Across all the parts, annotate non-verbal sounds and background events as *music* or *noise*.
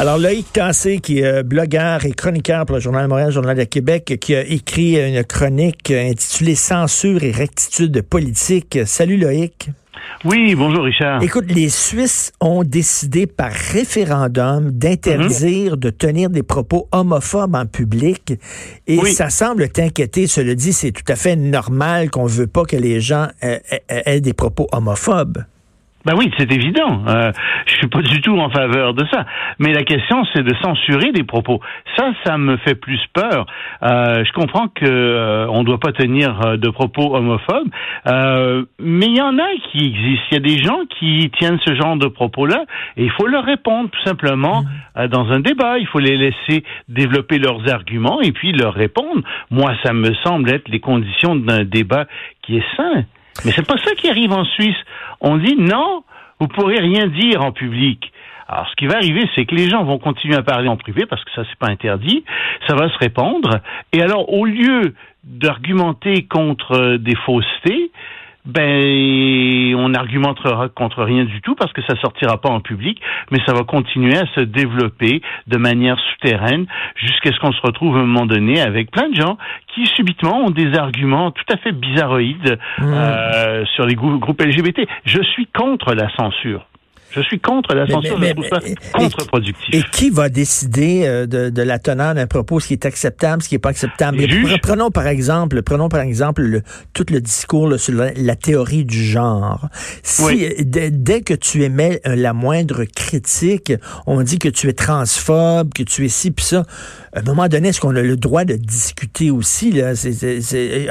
Alors, Loïc Tassé, qui est euh, blogueur et chroniqueur pour le Journal de Montréal, Journal de Québec, qui a écrit une chronique intitulée Censure et rectitude politique. Salut Loïc. Oui, bonjour Richard. Écoute, les Suisses ont décidé par référendum d'interdire de tenir des propos homophobes en public. Et Oui. ça semble t'inquiéter. Cela dit, c'est tout à fait normal qu'on veut pas que les gens euh, aient, aient des propos homophobes. Ben oui, c'est évident. Euh, je suis pas du tout en faveur de ça. Mais la question, c'est de censurer des propos. Ça, ça me fait plus peur. Euh, je comprends que euh, on doit pas tenir euh, de propos homophobes, euh, mais il y en a qui existent. Il y a des gens qui tiennent ce genre de propos-là, et il faut leur répondre tout simplement euh, dans un débat. Il faut les laisser développer leurs arguments et puis leur répondre. Moi, ça me semble être les conditions d'un débat qui est sain. Mais c'est pas ça qui arrive en Suisse. On dit non, vous pourrez rien dire en public. Alors, ce qui va arriver, c'est que les gens vont continuer à parler en privé parce que ça, c'est pas interdit. Ça va se répandre. Et alors, au lieu d'argumenter contre euh, des faussetés, ben, on argumentera contre rien du tout parce que ça sortira pas en public, mais ça va continuer à se développer de manière souterraine jusqu'à ce qu'on se retrouve à un moment donné avec plein de gens qui subitement ont des arguments tout à fait bizarroïdes euh, sur les grou- groupes LGBT. Je suis contre la censure. Je suis contre la Mais- censure, mais- je trouve ça mais- contre-productif. Et qui va décider euh, de, de la teneur d'un propos, ce qui est acceptable, ce qui n'est pas acceptable? Mais pre- Prenons par exemple, prenons par exemple le- tout le discours là, sur la, la théorie du genre. Si Oui. euh, dès, que tu émets euh, la moindre critique, on dit que tu es transphobe, que tu es ci puis ça. À un moment donné, est-ce qu'on a le droit de discuter aussi là?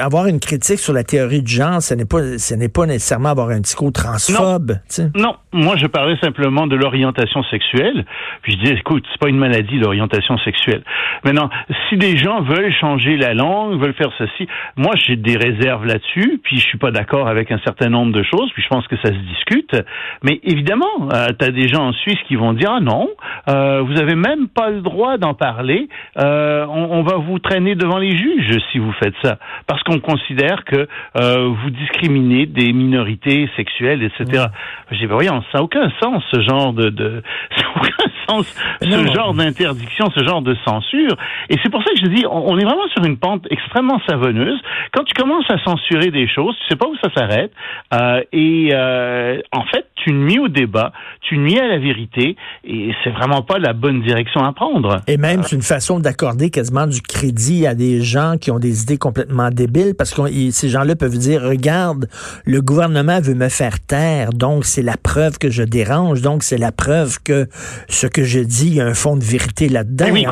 Avoir une critique sur la théorie du genre, ce n'est pas, ce n'est pas nécessairement avoir un discours transphobe. sais? Non, moi je parlais simplement de l'orientation sexuelle. Puis je dis, écoute, c'est pas une maladie l'orientation sexuelle. Maintenant, si des gens veulent changer la langue, veulent faire ceci, moi j'ai des réserves là-dessus. Puis je suis pas d'accord avec un certain nombre de choses. Puis je pense que ça se discute. Mais évidemment, tu as des gens en Suisse qui vont dire, ah non, euh, vous avez même pas le droit d'en parler. Euh, on, on va vous traîner devant les juges si vous faites ça, parce qu'on considère que euh, vous discriminez des minorités sexuelles, etc. J'ai ben voyons, ça n'a aucun sens ce genre de, de *laughs* aucun sens Non. ce genre d'interdiction, ce genre de censure. Et c'est pour ça que je dis, on, on est vraiment sur une pente extrêmement savonneuse. Quand tu commences à censurer des choses, tu sais pas où ça s'arrête. Euh, et euh, en fait, tu nuis au débat, tu nuis à la vérité, et c'est vraiment pas la bonne direction à prendre. Et même, c'est une façon d'accorder quasiment du crédit à des gens qui ont des idées complètement débiles parce que ces gens-là peuvent dire, regarde, le gouvernement veut me faire taire, donc c'est la preuve que je dérange, donc c'est la preuve que ce que je dis, il y a un fond de vérité là-dedans. Eh oui,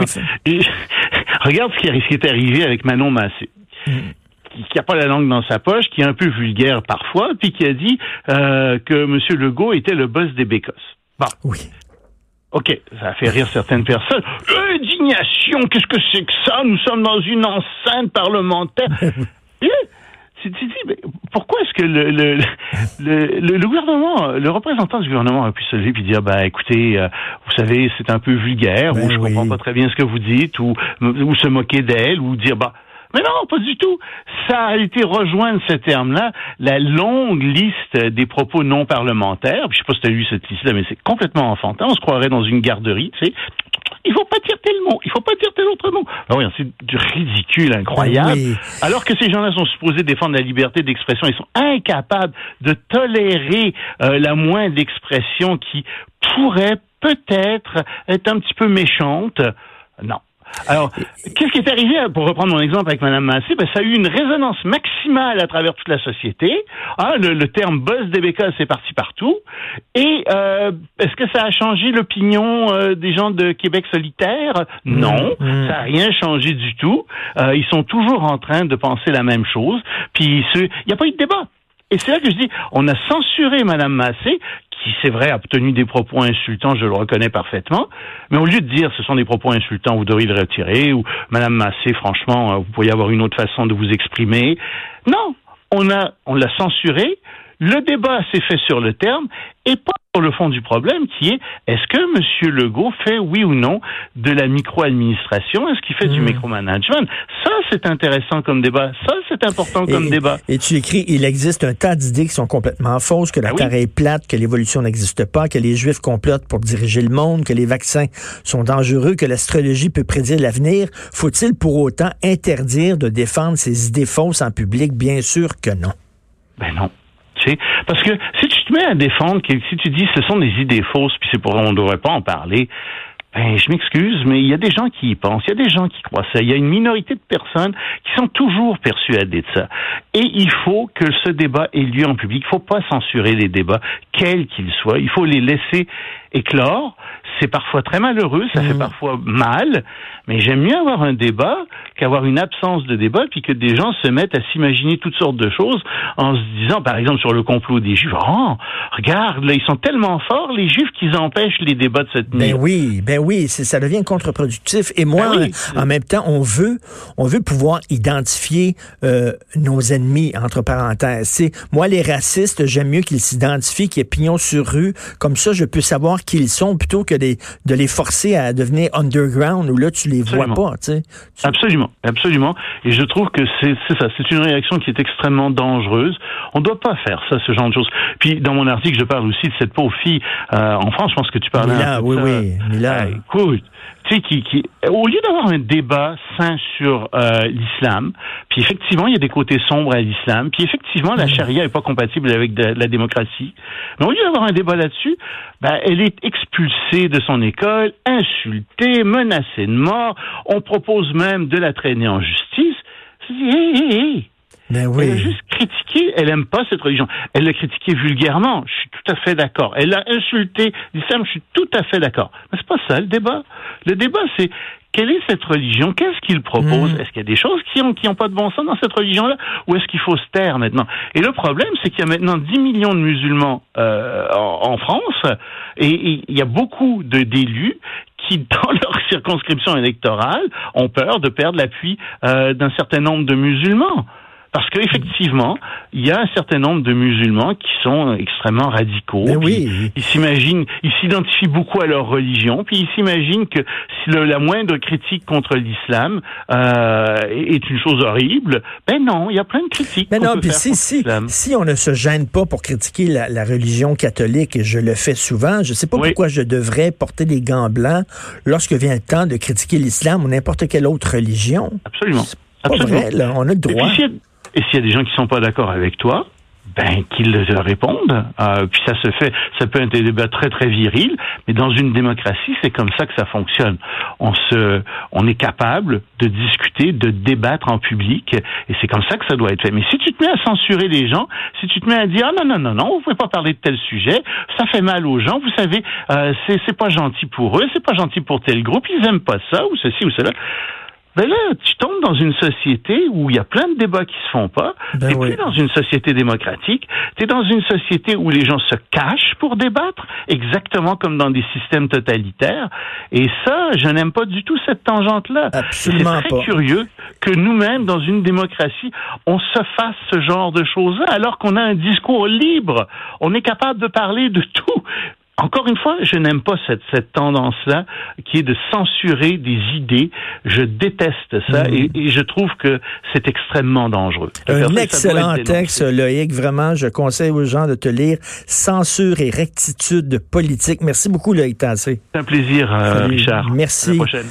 et- *laughs* regarde ce qui, est- ce qui est arrivé avec Manon Massé. Qui a pas la langue dans sa poche, qui est un peu vulgaire parfois, puis qui a dit euh, que M. Legault était le boss des bécosses. Bon, oui. OK, ça a fait rire certaines personnes. Indignation, qu'est-ce que c'est que ça? Nous sommes dans une enceinte parlementaire. *laughs* Tu dis, mais pourquoi est-ce que le, le, le, le- le gouvernement, le représentant du gouvernement a pu se lever et dire, bah écoutez, euh, vous savez, c'est un peu vulgaire, Ben ou je oui. comprends pas très bien ce que vous dites, ou, ou se moquer d'elle, ou dire, bah mais non, pas du tout. Ça a été rejoindre ce terme-là, la longue liste des propos non parlementaires. Puis, je sais pas si tu as lu cette liste-là, mais c'est complètement enfantin. On se croirait dans une garderie, tu sais. Il faut pas dire tel mot, il faut pas dire tel autre mot. Ah oui, c'est du ridicule incroyable. Oui. Alors que ces gens-là sont supposés défendre la liberté d'expression, ils sont incapables de tolérer euh, la moindre expression qui pourrait peut-être être un petit peu méchante. Non. Alors, qu'est-ce qui est arrivé, pour reprendre mon exemple avec Mme Massé, ben, ça a eu une résonance maximale à travers toute la société. Hein, le, le terme buzz des bécosses est parti partout. Et euh, est-ce que ça a changé l'opinion euh, des gens de Québec solitaire? Non, Mm. ça n'a rien changé du tout. Euh, ils sont toujours en train de penser la même chose. Puis il n'y a pas eu de débat. Et c'est là que je dis, on a censuré Mme Massé, qui, c'est vrai, a obtenu des propos insultants, je le reconnais parfaitement. Mais au lieu de dire ce sont des propos insultants, vous devriez le retirer, ou Madame Massé, franchement, euh, vous pourriez avoir une autre façon de vous exprimer. Non, on a, on l'a censuré. Le débat s'est fait sur le terme et pas sur le fond du problème qui est est-ce que M. Legault fait oui ou non de la micro-administration? Est-ce qu'il fait du Hmm. micromanagement? Ça, c'est intéressant comme débat. Ça, c'est important comme débat. Et tu écris, il existe un tas d'idées qui sont complètement fausses, que la oui. Terre est plate, que l'évolution n'existe pas, que les Juifs complotent pour diriger le monde, que les vaccins sont dangereux, que l'astrologie peut prédire l'avenir. Faut-il pour autant interdire de défendre ces idées fausses en public? Bien sûr que non. Ben non. Parce que si tu te mets à défendre, si tu dis ce sont des idées fausses, puis c'est pour on ne devrait pas en parler, ben je m'excuse, mais il y a des gens qui y pensent, il y a des gens qui croient ça, il y a une minorité de personnes qui sont toujours persuadées de ça. Et il faut que ce débat ait lieu en public. Il faut pas censurer les débats, quels qu'ils soient. Il faut les laisser éclore. C'est parfois très malheureux, ça fait parfois mal, mais j'aime mieux avoir un débat qu'avoir une absence de débat, puis que des gens se mettent à s'imaginer toutes sortes de choses en se disant, par exemple, sur le complot des Juifs, oh, regarde, là, ils sont tellement forts, les Juifs, qu'ils empêchent les débats de se tenir. Ben oui, ben oui, c'est- ça devient contre-productif. Et moi, Ben oui. en même temps, on veut, on veut pouvoir identifier euh, nos ennemis entre parenthèses. Moi, les racistes, j'aime mieux qu'ils s'identifient, qu'ils aient pignon sur rue. Comme ça, je peux savoir qui ils sont plutôt que de les forcer à devenir underground où là tu les vois pas. Tu Absolument, absolument. Et je trouve que c'est ça, c'est une réaction qui est extrêmement dangereuse. On ne doit pas faire ça, ce genre de choses. Puis dans mon article, je parle aussi de cette pauvre fille euh, en France. Je pense que tu parlais Mila, oui, ça. oui, Mila. Écoute, tu sais, qui, qui, au lieu d'avoir un débat sain sur euh, l'islam, puis effectivement, il y a des côtés sombres à l'islam, puis effectivement, Mm. la charia est pas compatible avec de- la démocratie. Mais au lieu d'avoir un débat là-dessus, ben, elle est expulsée de son école, insultée, menacée de mort. On propose même de la traîner en justice. Hé, hé, hé. Ben Elle a oui. juste critiqué, elle aime pas cette religion. Elle l'a critiqué vulgairement, je suis tout à fait d'accord. Elle a insulté l'islam, je suis tout à fait d'accord. Mais c'est pas ça le débat. Le débat, c'est quelle est cette religion? Qu'est-ce qu'il propose? Mm. Est-ce qu'il y a des choses qui ont, qui ont pas de bon sens dans cette religion-là? Ou est-ce qu'il faut se taire maintenant? Et le problème, c'est qu'il y a maintenant 10 millions de musulmans euh, en, en France, et et il y a beaucoup de- d'élus qui, *laughs* dans leur circonscription électorale, ont peur de perdre l'appui euh, d'un certain nombre de musulmans. Parce qu'effectivement, il y a un certain nombre de musulmans qui sont extrêmement radicaux. Ben oui. Ils s'imaginent, ils s'identifient beaucoup à leur religion, puis ils s'imaginent que si le- la moindre critique contre l'islam euh, est une chose horrible, ben non, il y a plein de critiques. Mais qu'on non, peut puis faire si, si, si on ne se gêne pas pour critiquer la, la religion catholique, et je le fais souvent, je sais pas Oui. pourquoi je devrais porter des gants blancs lorsque vient le temps de critiquer l'islam ou n'importe quelle autre religion. Absolument. C'est pas Absolument. vrai, là. On a le droit. Et s'il y a des gens qui sont pas d'accord avec toi, ben qu'ils répondent. Euh, puis ça se fait, ça peut être des débats très très virils, mais dans une démocratie, c'est comme ça que ça fonctionne. On se, on est capable de discuter, de débattre en public, et c'est comme ça que ça doit être fait. Mais si tu te mets à censurer les gens, si tu te mets à dire ah non non non non, vous pouvez pas parler de tel sujet, ça fait mal aux gens, vous savez, euh, c'est c'est pas gentil pour eux, c'est pas gentil pour tel groupe, ils aiment pas ça ou ceci ou cela. Ben là, tu tombes dans une société où il y a plein de débats qui se font pas. Ben t'es oui. plus dans une société démocratique. T'es dans une société où les gens se cachent pour débattre, exactement comme dans des systèmes totalitaires. Et ça, je n'aime pas du tout cette tangente-là. Absolument C'est très pas. curieux que nous-mêmes, dans une démocratie, on se fasse ce genre de choses-là, alors qu'on a un discours libre. On est capable de parler de tout. Encore une fois, je n'aime pas cette, cette tendance-là qui est de censurer des idées. Je déteste ça Mm. et, et je trouve que c'est extrêmement dangereux. Un excellent texte. Loïc. Vraiment, je conseille aux gens de te lire Censure et rectitude politique. Merci beaucoup, Loïc Tassé. C'est un plaisir, euh. Richard. Merci. À la prochaine.